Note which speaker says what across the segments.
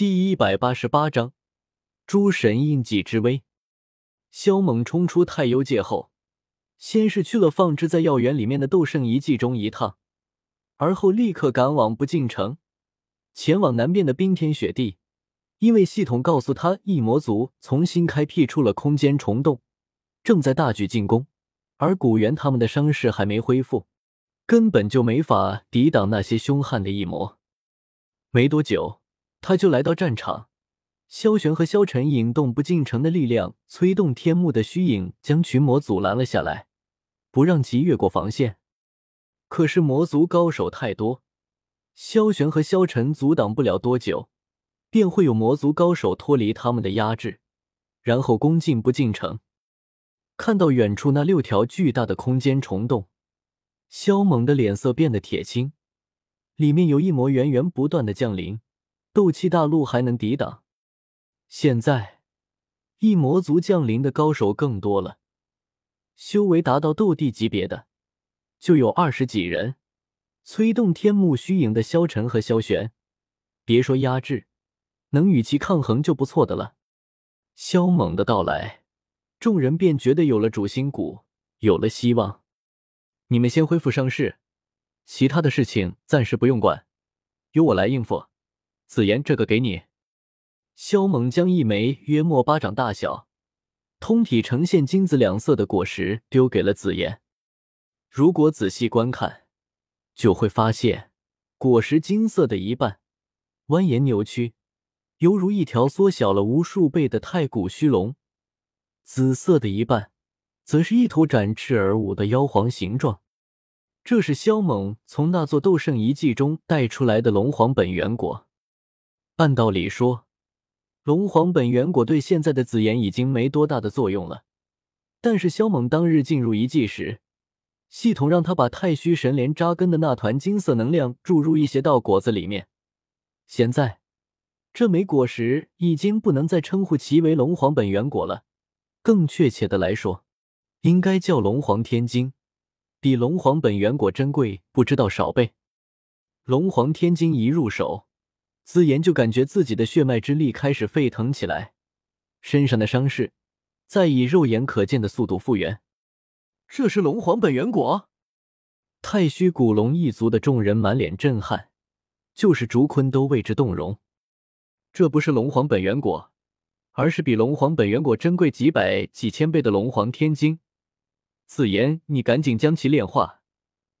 Speaker 1: 第一百八十八章，诸神印记之威。萧猛冲出太幽界后，先是去了放置在药园里面的斗圣遗迹中一趟，而后立刻赶往不进城，前往南边的冰天雪地。因为系统告诉他，异魔族重新开辟出了空间虫洞，正在大举进攻，而古元他们的伤势还没恢复，根本就没法抵挡那些凶悍的异魔。没多久，他就来到战场。萧玄和萧晨引动不进城的力量，催动天幕的虚影，将群魔阻拦了下来，不让其越过防线。可是魔族高手太多，萧玄和萧晨阻挡不了多久。便会有魔族高手脱离他们的压制，然后攻进不进城。看到远处那六条巨大的空间虫洞，萧猛的脸色变得铁青。里面有一魔源源不断的降临，斗气大陆还能抵挡。现在一魔族降临的高手更多了，修为达到斗帝级别的就有二十几人。催动天幕虚影的萧晨和萧玄，别说压制。能与其抗衡就不错的了。萧猛的到来，众人便觉得有了主心骨，有了希望。你们先恢复伤势，其他的事情暂时不用管，由我来应付。紫妍，这个给你。萧猛将一枚约莫巴掌大小、通体呈现金子两色的果实丢给了紫妍。如果仔细观看，就会发现果实金色的一半蜿蜒扭曲。犹如一条缩小了无数倍的太古虚龙，紫色的一半，则是一头展翅而舞的妖皇形状。这是萧猛从那座斗圣遗迹中带出来的龙皇本源果。按道理说，龙皇本源果对现在的紫妍已经没多大的作用了。但是萧猛当日进入遗迹时，系统让他把太虚神莲扎根的那团金色能量注入一些到果子里面。现在。这枚果实已经不能再称呼其为龙皇本源果了，更确切的来说，应该叫龙皇天晶，比龙皇本源果珍贵不知道少倍。龙皇天晶一入手，自言就感觉自己的血脉之力开始沸腾起来，身上的伤势在以肉眼可见的速度复原。这是龙皇本源果？太虚古龙一族的众人满脸震撼，就是竹坤都为之动容。这不是龙皇本源果，而是比龙皇本源果珍贵几百几千倍的龙皇天晶。紫妍，你赶紧将其炼化，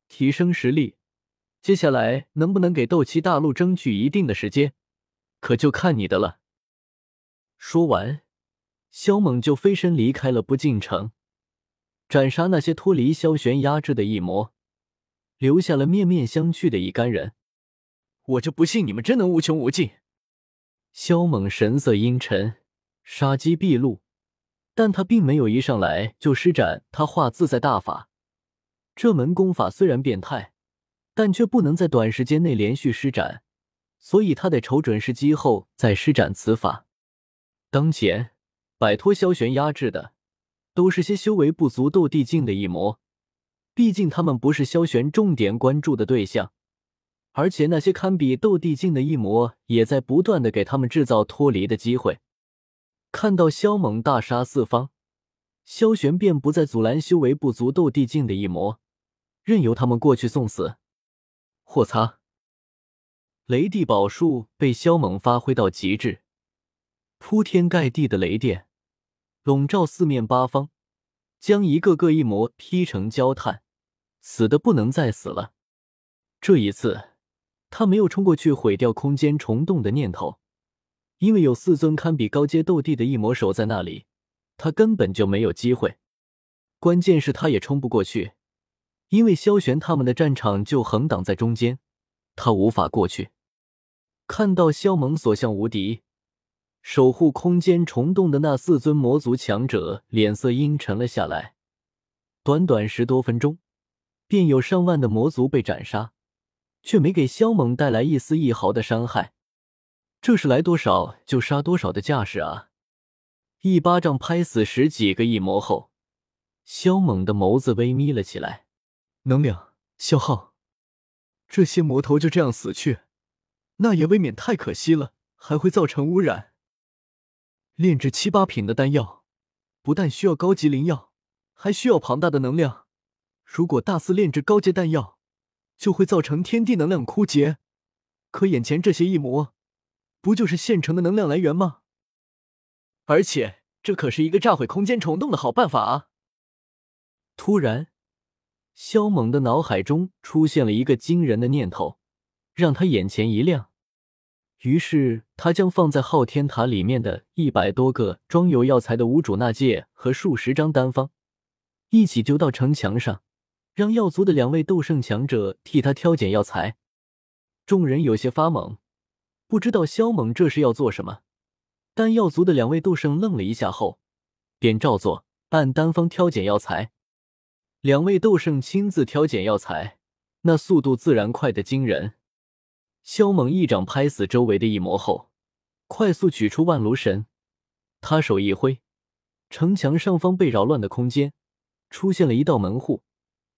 Speaker 1: 提升实力。接下来能不能给斗气大陆争取一定的时间，可就看你的了。说完，萧猛就飞身离开了不进城，斩杀那些脱离萧玄压制的异魔，留下了面面相觑的一干人。我就不信你们真能无穷无尽！萧猛神色阴沉，杀机毕露，但他并没有一上来就施展他化自在大法。这门功法虽然变态，但却不能在短时间内连续施展，所以他得瞅准时机后再施展此法。当前摆脱萧玄压制的，都是些修为不足斗帝境的异魔，毕竟他们不是萧玄重点关注的对象。而且那些堪比斗帝境的异魔也在不断的给他们制造脱离的机会。看到萧猛大杀四方，萧玄便不再阻拦修为不足斗帝境的异魔，任由他们过去送死。或擦！雷帝宝术被萧猛发挥到极致，铺天盖地的雷电笼罩四面八方，将一个个异魔劈成焦炭，死的不能再死了。这一次。他没有冲过去毁掉空间虫洞的念头，因为有四尊堪比高阶斗帝的异魔守在那里，他根本就没有机会。关键是他也冲不过去，因为萧玄他们的战场就横挡在中间，他无法过去。看到萧猛所向无敌，守护空间虫洞的那四尊魔族强者脸色阴沉了下来。短短十多分钟，便有上万的魔族被斩杀。却没给萧猛带来一丝一毫的伤害，这是来多少就杀多少的架势啊！一巴掌拍死十几个异魔后，萧猛的眸子微眯了起来。能量消耗，这些魔头就这样死去，那也未免太可惜了还会造成污染。炼制七八品的丹药，不但需要高级灵药，还需要庞大的能量。如果大肆炼制高阶丹药，就会造成天地能量枯竭。可眼前这些异魔，不就是现成的能量来源吗？而且这可是一个炸毁空间虫洞的好办法啊！突然，萧猛的脑海中出现了一个惊人的念头，让他眼前一亮。于是，他将放在昊天塔里面的一百多个装有药材的无主纳戒和数十张丹方一起丢到城墙上，让药族的两位斗圣强者替他挑拣药材。众人有些发懵，不知道萧猛这是要做什么。但药族的两位斗圣愣了一下后，便照做，按丹方挑拣药材。两位斗圣亲自挑拣药材，那速度自然快得惊人。萧猛一掌拍死周围的异魔后，快速取出万炉神。他手一挥，城墙上方被扰乱的空间出现了一道门户。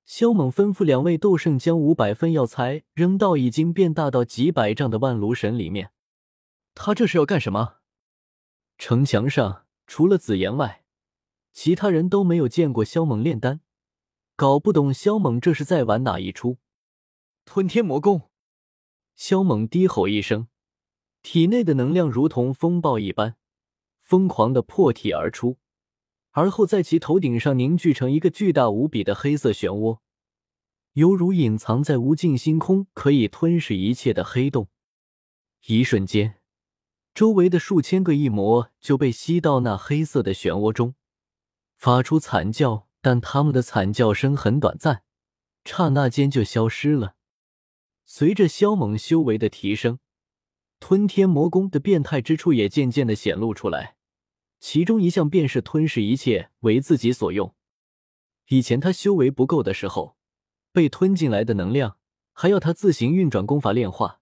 Speaker 1: 萧猛吩咐两位斗圣将五百份药材扔到已经变大到几百丈的万炉神里面。他这是要干什么？城墙上除了紫妍外，其他人都没有见过萧猛炼丹，搞不懂萧猛这是在玩哪一出。吞天魔功！萧猛低吼一声，体内的能量如同风暴一般，疯狂的破体而出，而后在其头顶上凝聚成一个巨大无比的黑色漩涡，犹如隐藏在无尽星空、可以吞噬一切的黑洞。一瞬间。周围的数千个异魔就被吸到那黑色的漩涡中，发出惨叫，但他们的惨叫声很短暂，刹那间就消失了。随着萧猛修为的提升，吞天魔功的变态之处也渐渐的显露出来，其中一项便是吞噬一切为自己所用。以前他修为不够的时候，被吞进来的能量还要他自行运转功法炼化，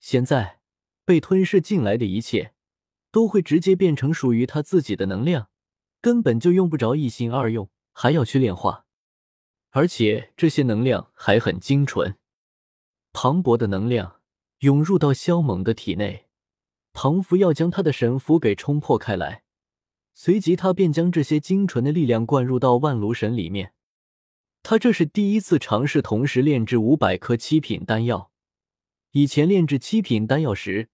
Speaker 1: 现在。被吞噬进来的一切，都会直接变成属于他自己的能量，根本就用不着一心二用，还要去炼化。而且这些能量还很精纯，磅礴的能量涌入到萧猛的体内，庞福要将他的神符给冲破开来，随即他便将这些精纯的力量灌入到万炉神里面。他这是第一次尝试同时炼制五百颗七品丹药，以前炼制七品丹药时。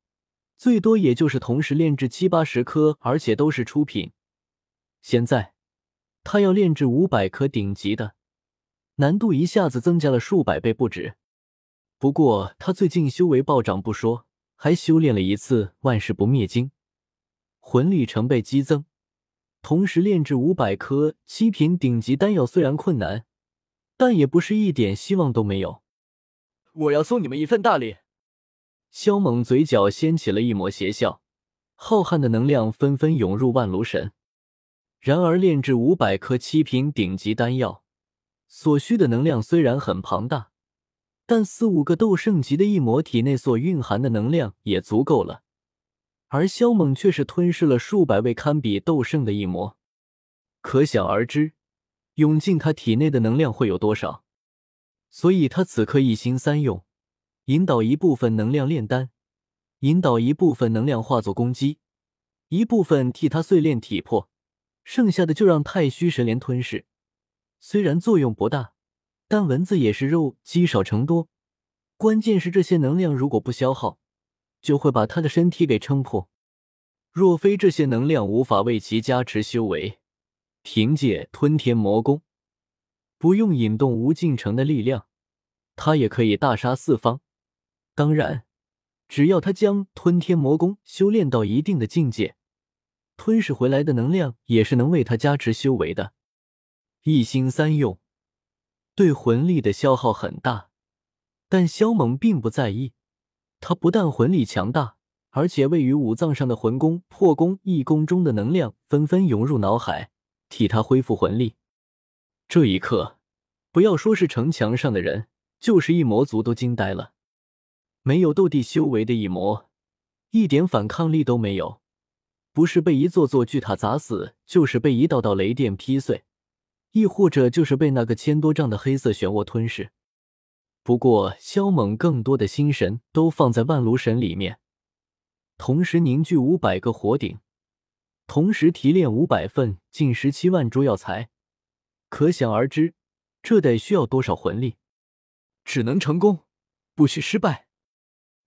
Speaker 1: 最多也就是同时炼制七八十颗，而且都是出品。现在他要炼制五百颗顶级的，难度一下子增加了数百倍不止。不过他最近修为暴涨不说，还修炼了一次万世不灭经，魂力成倍激增。同时炼制五百颗七品顶级丹药虽然困难，但也不是一点希望都没有。我要送你们一份大礼。萧猛嘴角掀起了一抹邪笑，浩瀚的能量纷纷涌入万炉神。然而，炼制五百颗七品顶级丹药所需的能量虽然很庞大，但四五个斗圣级的异魔体内所蕴含的能量也足够了。而萧猛却是吞噬了数百位堪比斗圣的异魔，可想而知，涌进他体内的能量会有多少。所以他此刻一心三用。引导一部分能量炼丹，引导一部分能量化作攻击，一部分替他碎炼体魄，剩下的就让太虚神莲吞噬。虽然作用不大，但蚊子也是肉，积少成多。关键是这些能量如果不消耗，就会把他的身体给撑破。若非这些能量无法为其加持修为，凭借吞天魔功，不用引动无尽城的力量，他也可以大杀四方。当然，只要他将吞天魔功修炼到一定的境界，吞噬回来的能量也是能为他加持修为的。一心三用，对魂力的消耗很大，但萧猛并不在意。他不但魂力强大，而且位于五脏上的魂功、魄功、义功中的能量纷纷涌入脑海，替他恢复魂力。这一刻，不要说是城墙上的人，就是一魔族都惊呆了。没有斗帝修为的异魔，一点反抗力都没有，不是被一座座巨塔砸死，就是被一道道雷电劈碎，亦或者就是被那个千多丈的黑色漩涡吞噬。不过，萧猛更多的心神都放在万炉神里面，同时凝聚五百个火鼎，同时提炼五百份近十七万株药材，可想而知，这得需要多少魂力？
Speaker 2: 只能成功，不许失败。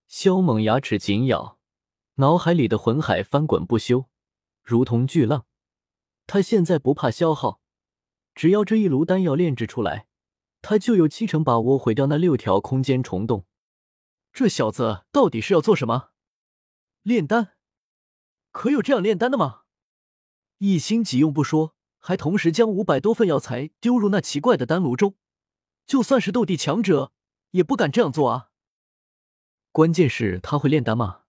Speaker 1: 萧猛牙齿紧咬，脑海里的魂海翻滚不休，如同巨浪。他现在不怕消耗，只要这一炉丹药炼制出来，他就有七成把握毁掉那六条空间虫洞。
Speaker 2: 这小子到底是要做什么？炼丹？可有这样炼丹的吗？一心急用不说，还同时将五百多份药材丢入那奇怪的丹炉中，就算是斗帝强者也不敢这样做啊！
Speaker 1: 关键是他会炼丹吗？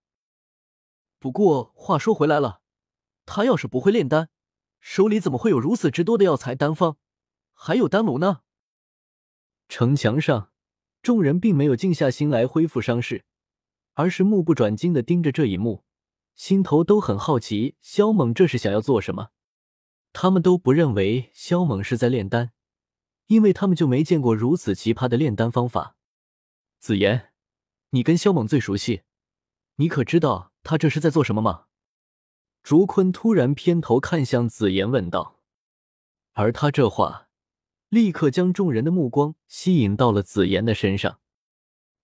Speaker 2: 不过话说回来了，他要是不会炼丹，手里怎么会有如此之多的药材丹方，还有丹炉呢？
Speaker 1: 城墙上，众人并没有静下心来恢复伤势，而是目不转睛的盯着这一幕，心头都很好奇，萧猛这是想要做什么？他们都不认为萧猛是在炼丹，因为他们就没见过如此奇葩的炼丹方法。
Speaker 2: 子言。你跟萧猛最熟悉，你可知道他这是在做什么吗？
Speaker 1: 竹坤突然偏头看向紫妍问道，而他这话立刻将众人的目光吸引到了紫妍的身上。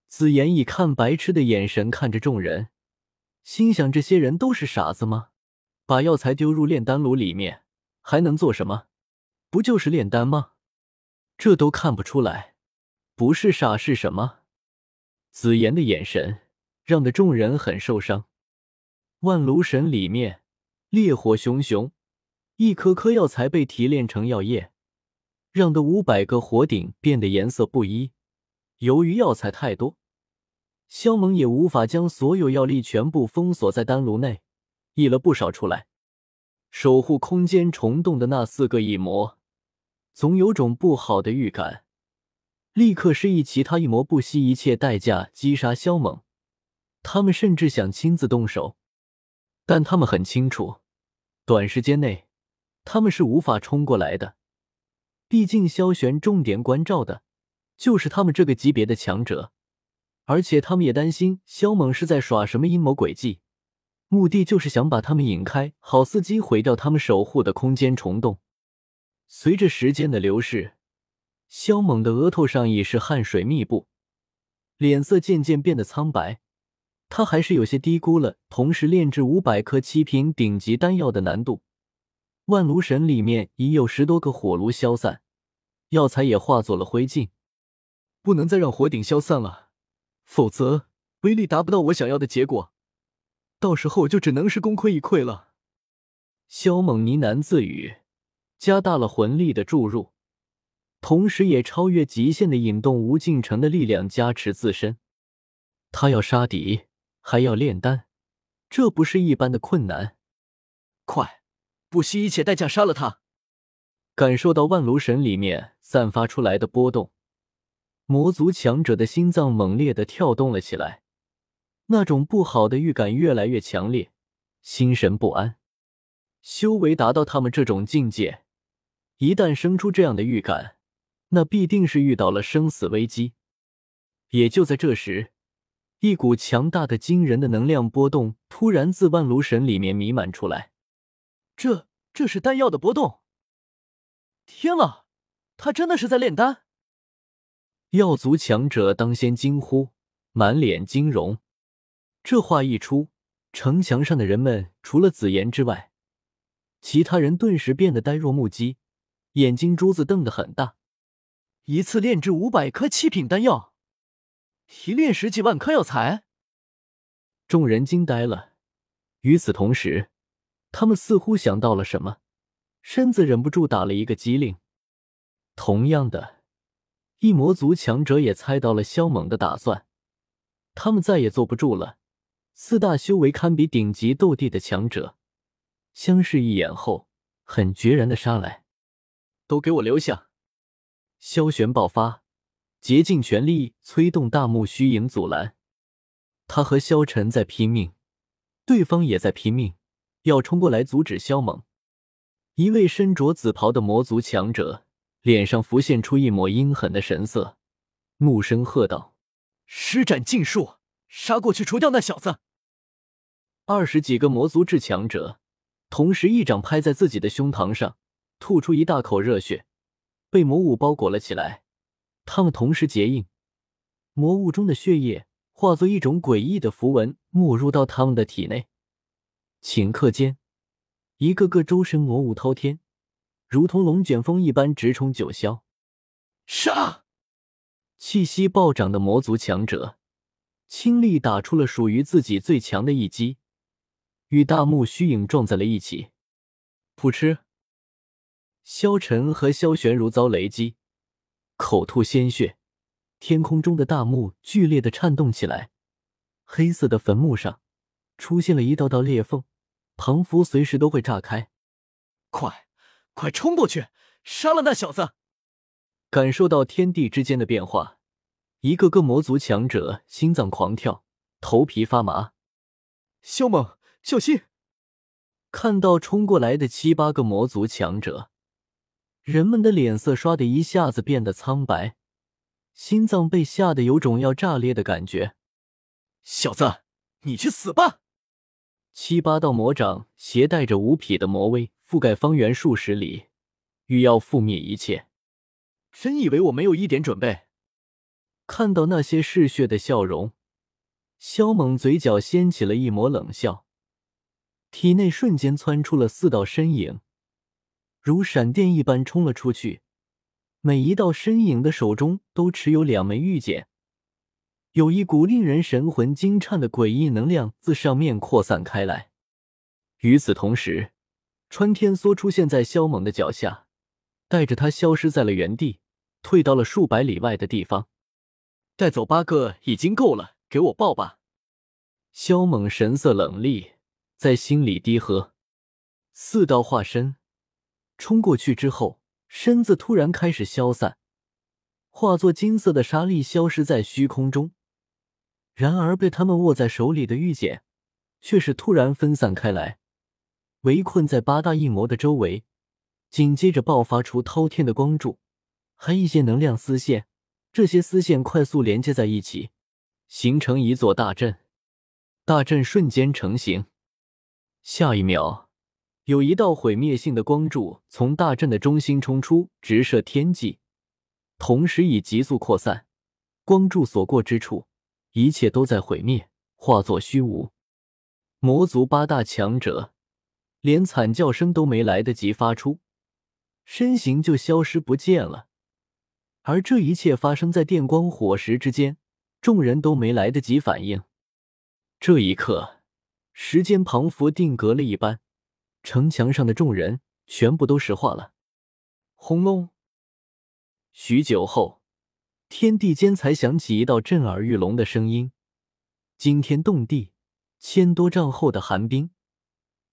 Speaker 1: 紫妍以看白痴的眼神看着众人，心想：这些人都是傻子吗？把药材丢入炼丹炉里面，还能做什么？不就是炼丹吗？这都看不出来，不是傻是什么？紫妍的眼神让的众人很受伤。万炉神里面烈火熊熊，一颗颗药材被提炼成药液，让的五百个火鼎变得颜色不一。由于药材太多，萧猛也无法将所有药力全部封锁在丹炉内，溢了不少出来。守护空间虫洞的那四个异魔，总有种不好的预感。立刻示意其他一魔不惜一切代价击杀萧猛，他们甚至想亲自动手，但他们很清楚，短时间内他们是无法冲过来的。毕竟萧玄重点关照的就是他们这个级别的强者，而且他们也担心萧猛是在耍什么阴谋诡计，目的就是想把他们引开，好伺机毁掉他们守护的空间虫洞。随着时间的流逝。萧猛的额头上已是汗水密布，脸色渐渐变得苍白。他还是有些低估了同时炼制五百颗七品顶级丹药的难度。万炉神里面已有十多个火炉消散，药材也化作了灰烬。
Speaker 2: 不能再让火鼎消散了，否则威力达不到我想要的结果，到时候就只能是功亏一篑了。
Speaker 1: 萧猛呢喃自语，加大了魂力的注入。同时，也超越极限的引动无尽城的力量加持自身。他要杀敌，还要炼丹，这不是一般的困难。
Speaker 2: 快，不惜一切代价杀了他！
Speaker 1: 感受到万炉神里面散发出来的波动，魔族强者的心脏猛烈的跳动了起来，那种不好的预感越来越强烈，心神不安。修为达到他们这种境界，一旦生出这样的预感。那必定是遇到了生死危机。也就在这时，一股强大的、惊人的能量波动突然自万炉神里面弥漫出来。
Speaker 2: 这，这是丹药的波动！天啊，他真的是在炼丹！
Speaker 1: 药族强者当先惊呼，满脸惊容。这话一出，城墙上的人们除了紫妍之外，其他人顿时变得呆若木鸡，眼睛珠子瞪得很大。
Speaker 2: 一次炼制五百颗七品丹药，提炼十几万颗药材，
Speaker 1: 众人惊呆了。与此同时，他们似乎想到了什么，身子忍不住打了一个激灵。同样的，一魔族强者也猜到了萧猛的打算，他们再也坐不住了。四大修为堪比顶级斗帝的强者相视一眼后，很决然的杀来：“
Speaker 2: 都给我留下！”
Speaker 1: 萧玄爆发，竭尽全力催动大木虚影阻拦。他和萧晨在拼命，对方也在拼命，要冲过来阻止萧猛。一位身着紫袍的魔族强者脸上浮现出一抹阴狠的神色，怒声喝道：“
Speaker 2: 施展禁术，杀过去，除掉那小子！”
Speaker 1: 二十几个魔族至强者同时一掌拍在自己的胸膛上，吐出一大口热血，被魔物包裹了起来。他们同时结印，魔物中的血液化作一种诡异的符文，没入到他们的体内。顷刻间，一个个周身魔物滔天，如同龙卷风一般直冲九霄。
Speaker 2: 杀！
Speaker 1: 气息暴涨的魔族强者，倾力打出了属于自己最强的一击。与大木虚影撞在了一起，噗嗤！萧晨和萧玄如遭雷击，口吐鲜血。天空中的大幕剧烈的颤动起来，黑色的坟墓上出现了一道道裂缝，庞符随时都会炸开。
Speaker 2: 快，快冲过去，杀了那小子！
Speaker 1: 感受到天地之间的变化，一个个魔族强者心脏狂跳，头皮发麻。
Speaker 2: 萧猛。小心！
Speaker 1: 看到冲过来的七八个魔族强者，人们的脸色唰的一下子变得苍白，心脏被吓得有种要炸裂的感觉。
Speaker 2: 小子，你去死吧！
Speaker 1: 七八道魔掌携带着无匹的魔威，覆盖方圆数十里，欲要覆灭一切。
Speaker 2: 真以为我没有一点准备？
Speaker 1: 看到那些嗜血的笑容，萧猛嘴角掀起了一抹冷笑。体内瞬间窜出了四道身影，如闪电一般冲了出去。每一道身影的手中都持有两枚玉简，有一股令人神魂惊颤的诡异能量自上面扩散开来。与此同时，穿天梭出现在萧猛的脚下，带着他消失在了原地，退到了数百里外的地方。
Speaker 2: 带走八个已经够了，给我报吧！
Speaker 1: 萧猛神色冷厉。在心里低喝，四道化身冲过去之后，身子突然开始消散，化作金色的沙粒消失在虚空中。然而被他们握在手里的玉简，却是突然分散开来，围困在八大异魔的周围，紧接着爆发出滔天的光柱，还一些能量丝线。这些丝线快速连接在一起，形成一座大阵。大阵瞬间成型。下一秒，有一道毁灭性的光柱从大阵的中心冲出，直射天际，同时以急速扩散。光柱所过之处，一切都在毁灭，化作虚无。魔族八大强者连惨叫声都没来得及发出，身形就消失不见了。而这一切发生在电光火石之间，众人都没来得及反应。这一刻。时间仿佛定格了一般，城墙上的众人全部都石化了。轰隆！许久后，天地间才响起一道震耳欲聋的声音，惊天动地。千多丈厚的寒冰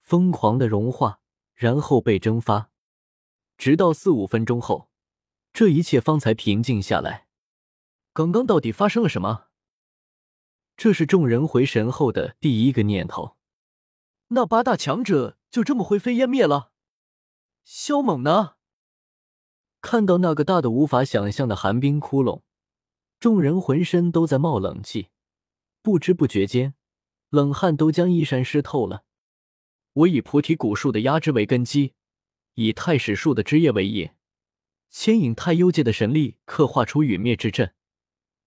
Speaker 1: 疯狂的融化，然后被蒸发，直到四五分钟后，这一切方才平静下来。
Speaker 2: 刚刚到底发生了什么？
Speaker 1: 这是众人回神后的第一个念头。
Speaker 2: 那八大强者就这么灰飞烟灭了？萧猛呢？
Speaker 1: 看到那个大的无法想象的寒冰窟窿，众人浑身都在冒冷气，不知不觉间，冷汗都将衣衫湿透了。我以菩提古树的压枝为根基，以太史树的枝叶为引，牵引太幽界的神力，刻画出陨灭之阵。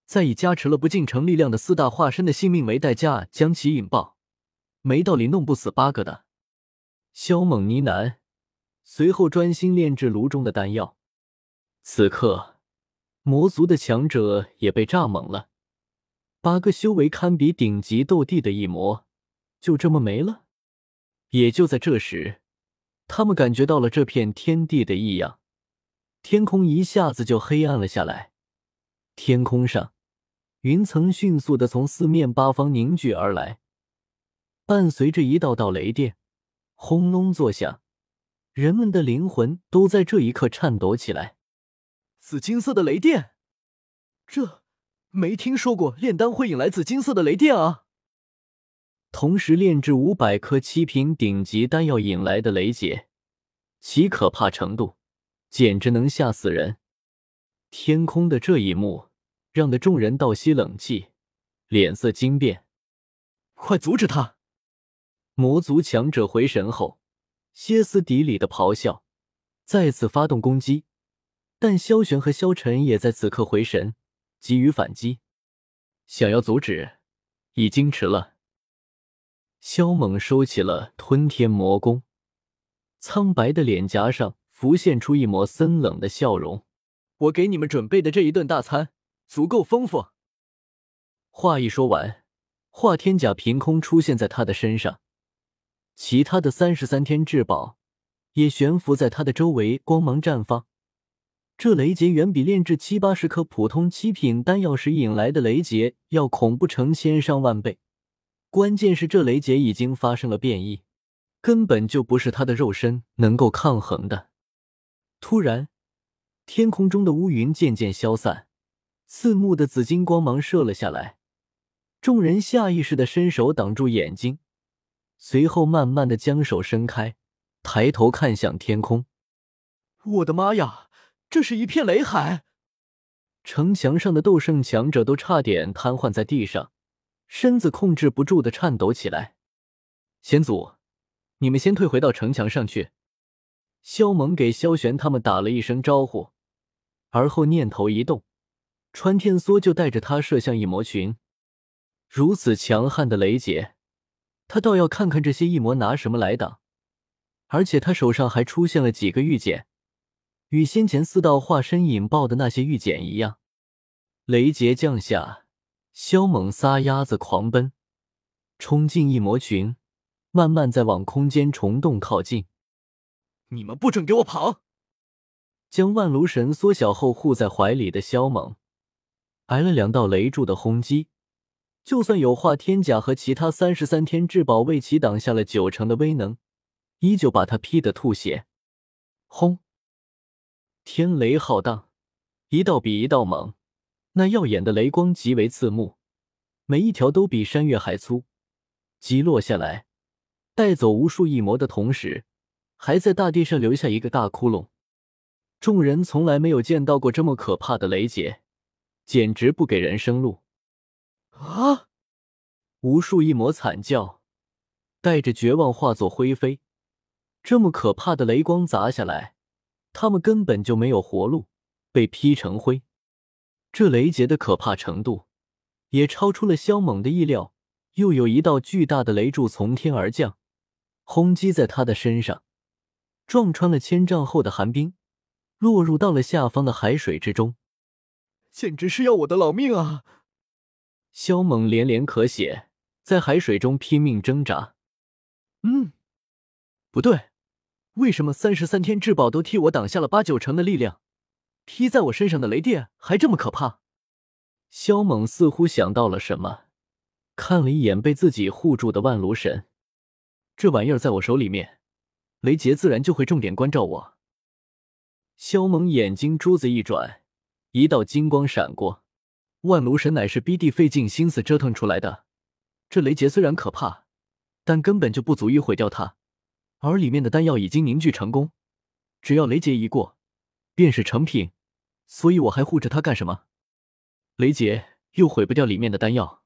Speaker 1: 再以加持了不进城力量的四大化身的性命为代价，将其引爆，没道理弄不死八个的。萧猛呢喃，随后专心炼制炉中的丹药。此刻，魔族的强者也被炸懵了，八个修为堪比顶级斗帝的异魔，就这么没了。也就在这时，他们感觉到了这片天地的异样，天空一下子就黑暗了下来，天空上。云层迅速的从四面八方凝聚而来，伴随着一道道雷电轰隆作响，人们的灵魂都在这一刻颤抖起来。
Speaker 2: 紫金色的雷电，这没听说过炼丹会引来紫金色的雷电啊！
Speaker 1: 同时炼制五百颗七品顶级丹药引来的雷劫，其可怕程度简直能吓死人！天空的这一幕。让的众人倒吸冷气，脸色惊变。
Speaker 2: 快阻止他！
Speaker 1: 魔族强者回神后，歇斯底里的咆哮，再次发动攻击。但萧玄和萧晨也在此刻回神，急于反击。想要阻止，已经迟了。萧猛收起了吞天魔功，苍白的脸颊上浮现出一抹森冷的笑容。
Speaker 2: 我给你们准备的这一顿大餐足够丰富。
Speaker 1: 话一说完，化天甲凭空出现在他的身上，其他的三十三天至宝也悬浮在他的周围，光芒绽放。这雷劫远比炼制七八十颗普通七品丹药时引来的雷劫要恐怖成千上万倍。关键是这雷劫已经发生了变异，根本就不是他的肉身能够抗衡的。突然，天空中的乌云渐渐消散，刺目的紫金光芒射了下来。众人下意识的伸手挡住眼睛，随后慢慢的将手伸开，抬头看向天空。
Speaker 2: 我的妈呀！这是一片雷海，
Speaker 1: 城墙上的斗圣强者都差点瘫痪在地上，身子控制不住的颤抖起来。先祖，你们先退回到城墙上去。萧猛给萧玄他们打了一声招呼，而后念头一动，穿天梭就带着他射向异魔群。如此强悍的雷劫，他倒要看看这些异魔拿什么来挡。而且他手上还出现了几个玉简。与先前四道化身引爆的那些玉简一样，雷劫降下，萧猛撒丫子狂奔，冲进异魔群，慢慢在往空间虫洞靠近。
Speaker 2: 你们不准给我跑！
Speaker 1: 将万炉神缩小后护在怀里的萧猛，挨了两道雷柱的轰击，就算有化天甲和其他三十三天至宝为其挡下了九成的威能，依旧把他劈得吐血。轰！天雷浩荡，一道比一道猛，那耀眼的雷光极为刺目，每一条都比山岳还粗。击落下来，带走无数异魔的同时，还在大地上留下一个大窟窿。众人从来没有见到过这么可怕的雷劫，简直不给人生路！
Speaker 2: 啊！
Speaker 1: 无数一魔惨叫，带着绝望化作灰飞。这么可怕的雷光砸下来。他们根本就没有活路，被劈成灰。这雷劫的可怕程度也超出了萧猛的意料。又有一道巨大的雷柱从天而降，轰击在他的身上，撞穿了千丈厚的寒冰，落入到了下方的海水之中。
Speaker 2: 简直是要我的老命啊！
Speaker 1: 萧猛连连咳血，在海水中拼命挣扎。
Speaker 2: 嗯，不对。为什么三十三天至宝都替我挡下了八九成的力量？劈在我身上的雷电还这么可怕？
Speaker 1: 萧猛似乎想到了什么，看了一眼被自己护住的万炉神，
Speaker 2: 这玩意儿在我手里面，雷劫自然就会重点关照我。
Speaker 1: 萧猛眼睛珠子一转，一道金光闪过，
Speaker 2: 万炉神乃是 BD 费尽心思折腾出来的，这雷劫虽然可怕，但根本就不足以毁掉它。而里面的丹药已经凝聚成功，只要雷劫一过，便是成品。所以我还护着它干什么？雷劫又毁不掉里面的丹药。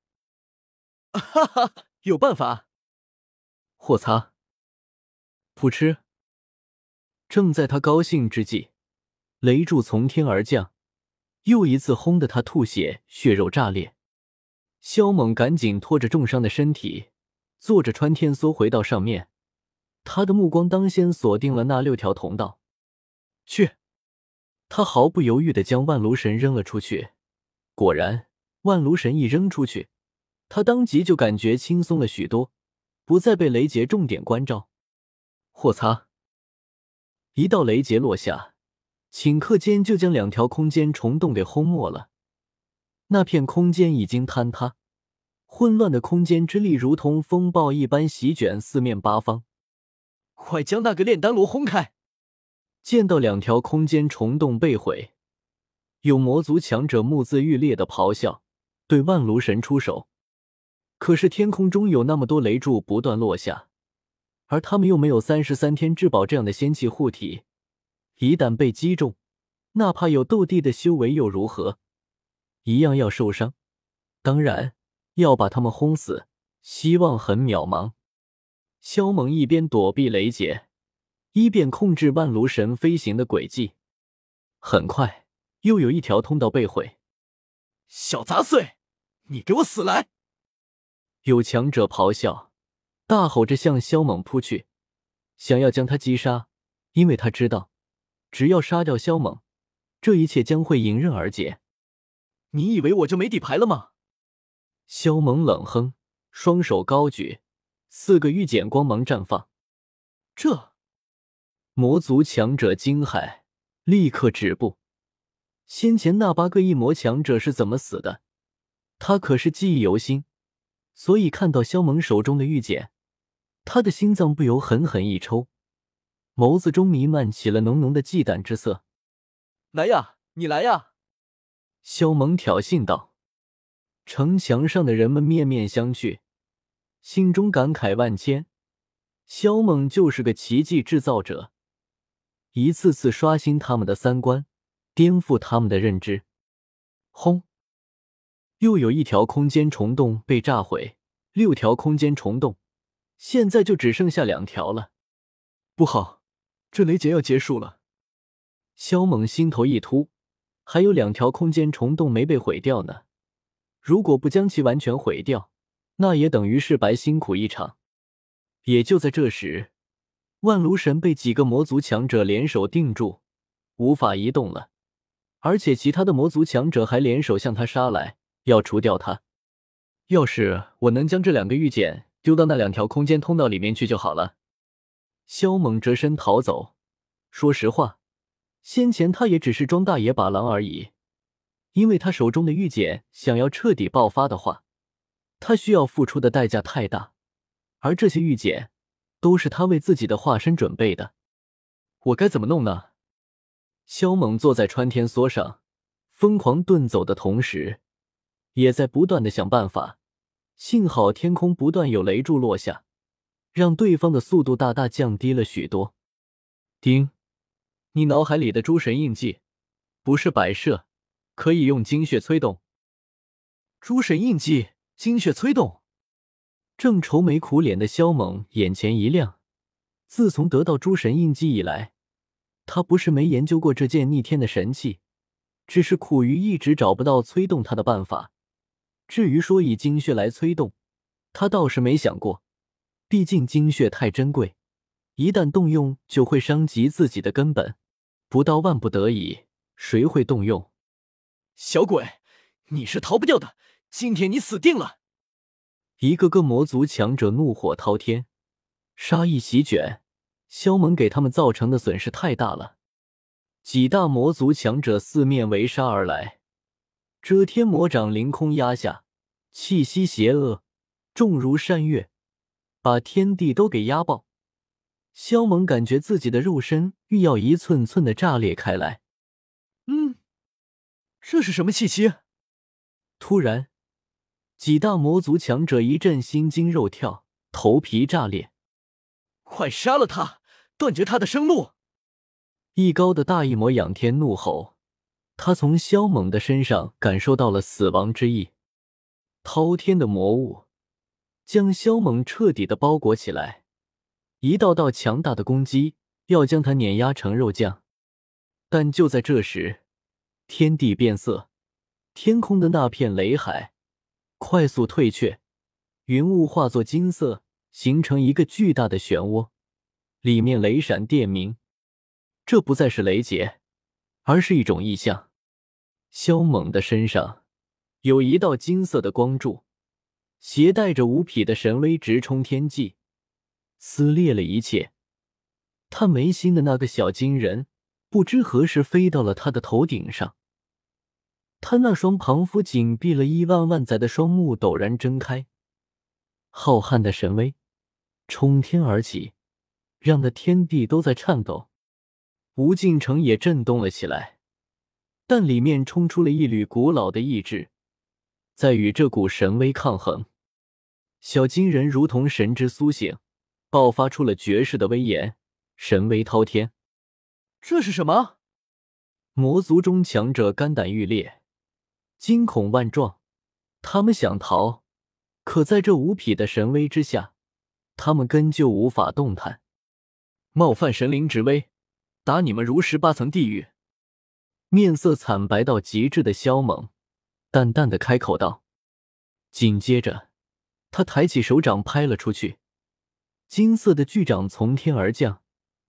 Speaker 2: 哈哈，有办法！
Speaker 1: 霍擦，噗嗤！正在他高兴之际，雷柱从天而降，又一次轰得他吐血，血肉炸裂。萧猛赶紧拖着重伤的身体，坐着穿天梭回到上面。他的目光当先锁定了那六条通道，去！他毫不犹豫的将万炉神扔了出去。果然，万炉神一扔出去，他当即就感觉轻松了许多，不再被雷劫重点关照。霍擦！一道雷劫落下，顷刻间就将两条空间虫洞给轰没了。那片空间已经坍塌，混乱的空间之力如同风暴一般席卷四面八方。
Speaker 2: 快将那个炼丹炉轰开！
Speaker 1: 见到两条空间虫洞被毁，有魔族强者目眦欲裂的咆哮，对万炉神出手。可是天空中有那么多雷柱不断落下，而他们又没有三十三天至宝这样的仙气护体，一旦被击中，哪怕有斗帝的修为又如何，一样要受伤。当然，要把他们轰死，希望很渺茫。萧猛一边躲避雷劫，一边控制万炉神飞行的轨迹。很快，又有一条通道被毁。
Speaker 2: 小杂碎，你给我死来！
Speaker 1: 有强者咆哮，大吼着向萧猛扑去，想要将他击杀。因为他知道，只要杀掉萧猛，这一切将会迎刃而解。
Speaker 2: 你以为我就没底牌了吗？
Speaker 1: 萧猛冷哼，双手高举，四个玉简光芒绽放。
Speaker 2: 这
Speaker 1: 魔族强者惊骇，立刻止步。先前那八个异魔强者是怎么死的？他可是记忆犹新，所以看到萧猛手中的玉简，他的心脏不由狠狠一抽。眸子中弥漫起了浓浓的忌惮之色。
Speaker 2: 来呀，你来呀！
Speaker 1: 萧猛挑衅道。城墙上的人们面面相觑，心中感慨万千。萧猛就是个奇迹制造者，一次次刷新他们的三观，颠覆他们的认知。轰！又有一条空间虫洞被炸毁，六条空间虫洞，现在就只剩下两条了。
Speaker 2: 不好！这雷劫要结束了，
Speaker 1: 萧猛心头一突，还有两条空间虫洞没被毁掉呢。如果不将其完全毁掉，那也等于是白辛苦一场。也就在这时，万炉神被几个魔族强者联手定住，无法移动了。而且其他的魔族强者还联手向他杀来，要除掉他。要是我能将这两个玉简丢到那两条空间通道里面去就好了。萧猛折身逃走。说实话，先前他也只是装大爷把狼而已。因为他手中的玉简想要彻底爆发的话，他需要付出的代价太大，而这些玉简都是他为自己的化身准备的。我该怎么弄呢？萧猛坐在穿天梭上，疯狂遁走的同时，也在不断的想办法。幸好天空不断有雷柱落下。让对方的速度大大降低了许多。丁，你脑海里的诸神印记不是摆设，可以用精血催动。
Speaker 2: 诸神印记，精血催动。
Speaker 1: 正愁眉苦脸的萧猛眼前一亮。自从得到诸神印记以来，他不是没研究过这件逆天的神器，只是苦于一直找不到催动它的办法。至于说以精血来催动，他倒是没想过。毕竟精血太珍贵，一旦动用就会伤及自己的根本。不到万不得已，谁会动用？
Speaker 2: 小鬼，你是逃不掉的！今天你死定了！
Speaker 1: 一个个魔族强者怒火滔天，杀意席卷。萧猛给他们造成的损失太大了。几大魔族强者四面围杀而来，遮天魔掌凌空压下，气息邪恶，重如山岳。把天地都给压爆，萧猛感觉自己的肉身欲要一寸寸的炸裂开来。
Speaker 2: 嗯，这是什么气息？
Speaker 1: 突然，几大魔族强者一阵心惊肉跳，头皮炸裂。
Speaker 2: 快杀了他，断绝他的生路！
Speaker 1: 一高的大一魔仰天怒吼，他从萧猛的身上感受到了死亡之意。滔天的魔物。将萧猛彻底的包裹起来，一道道强大的攻击要将他碾压成肉酱。但就在这时，天地变色，天空的那片雷海快速退却，云雾化作金色，形成一个巨大的漩涡，里面雷闪电鸣。这不再是雷劫，而是一种异象。萧猛的身上有一道金色的光柱。携带着无匹的神威，直冲天际，撕裂了一切。他眉心的那个小金人，不知何时飞到了他的头顶上。他那双庞佛紧闭了亿万万载的双目陡然睁开，浩瀚的神威冲天而起，让的天地都在颤抖。无尽城也震动了起来，但里面冲出了一缕古老的意志。在与这股神威抗衡，小金人如同神之苏醒，爆发出了绝世的威严，神威滔天。
Speaker 2: 这是什么？
Speaker 1: 魔族中强者肝胆欲裂，惊恐万状。他们想逃，可在这无匹的神威之下，他们根就无法动弹。
Speaker 2: 冒犯神灵之威，打你们如十八层地狱！
Speaker 1: 面色惨白到极致的萧猛淡淡的开口道，紧接着他抬起手掌拍了出去，金色的巨掌从天而降，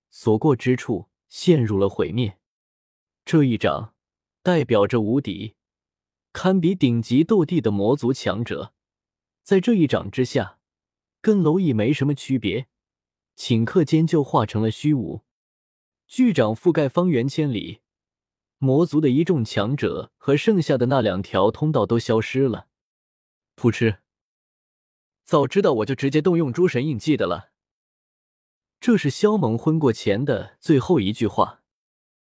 Speaker 1: 所过之处陷入了毁灭。这一掌代表着无敌，堪比顶级斗帝的魔族强者，在这一掌之下，跟蝼蚁没什么区别，顷刻间就化成了虚无。巨掌覆盖方圆千里，魔族的一众强者和剩下的那两条通道都消失了。
Speaker 2: 噗嗤！早知道我就直接动用诸神印记的了。
Speaker 1: 这是萧猛昏过前的最后一句话。